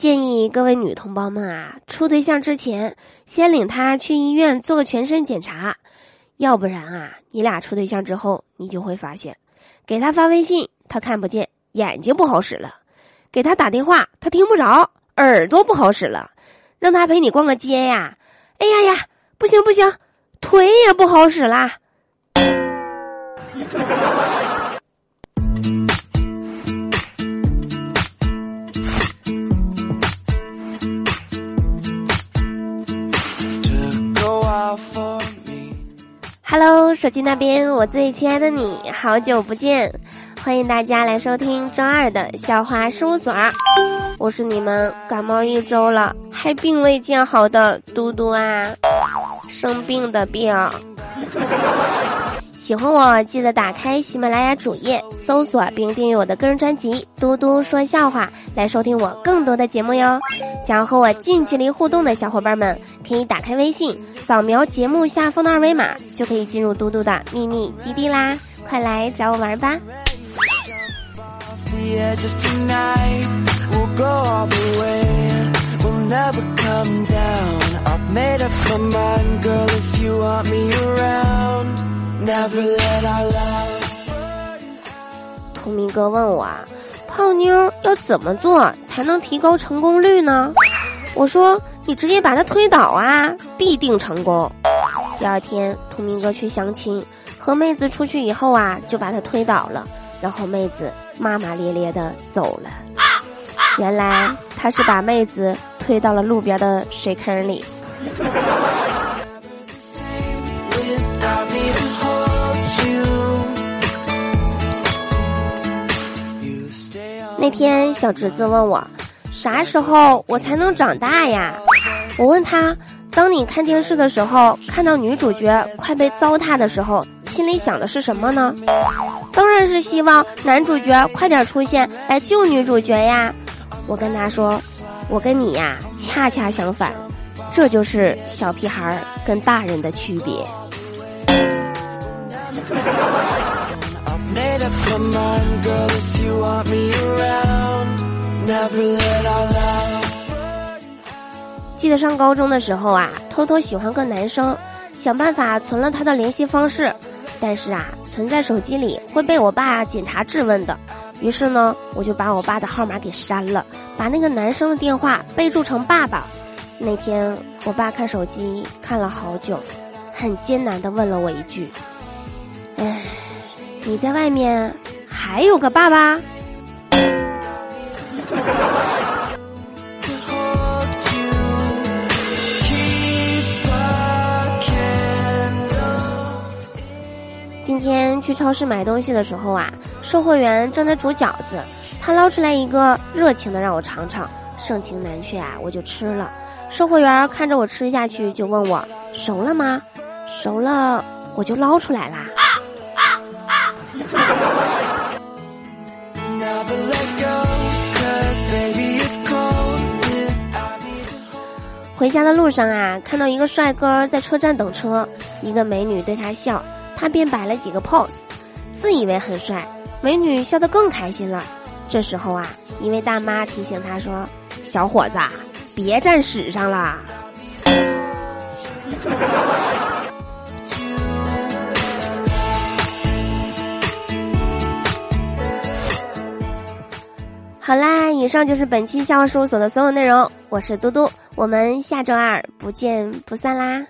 建议各位女同胞们啊，处对象之前先领他去医院做个全身检查，要不然啊，你俩处对象之后，你就会发现，给他发微信他看不见，眼睛不好使了；给他打电话他听不着，耳朵不好使了；让他陪你逛个街呀，哎呀呀，不行不行，腿也不好使啦。手机那边，我最亲爱的你，好久不见，欢迎大家来收听周二的笑话事务所。我是你们感冒一周了还并未见好的嘟嘟啊，生病的病。喜欢我，记得打开喜马拉雅主页，搜索并订阅我的个人专辑《嘟嘟说笑话》，来收听我更多的节目哟。想要和我近距离互动的小伙伴们，可以打开微信，扫描节目下方的二维码，就可以进入嘟嘟的秘密基地啦！快来找我玩吧。图明哥问我啊，泡妞要怎么做才能提高成功率呢？我说你直接把他推倒啊，必定成功。第二天，图明哥去相亲，和妹子出去以后啊，就把他推倒了，然后妹子骂骂咧咧的走了。原来他是把妹子推到了路边的水坑里。那天小侄子问我，啥时候我才能长大呀？我问他，当你看电视的时候，看到女主角快被糟蹋的时候，心里想的是什么呢？当然是希望男主角快点出现来救女主角呀。我跟他说，我跟你呀恰恰相反，这就是小屁孩跟大人的区别。记得上高中的时候啊，偷偷喜欢个男生，想办法存了他的联系方式，但是啊，存在手机里会被我爸检查质问的。于是呢，我就把我爸的号码给删了，把那个男生的电话备注成爸爸。那天我爸看手机看了好久，很艰难的问了我一句：“哎，你在外面还有个爸爸？”今天去超市买东西的时候啊，售货员正在煮饺子，他捞出来一个，热情的让我尝尝，盛情难却啊，我就吃了。售货员看着我吃下去，就问我熟了吗？熟了，我就捞出来啦。啊啊啊回家的路上啊，看到一个帅哥在车站等车，一个美女对他笑。他便摆了几个 pose，自以为很帅，美女笑得更开心了。这时候啊，一位大妈提醒他说：“小伙子，别站屎上了。” 好啦，以上就是本期笑话事务所的所有内容。我是嘟嘟，我们下周二不见不散啦。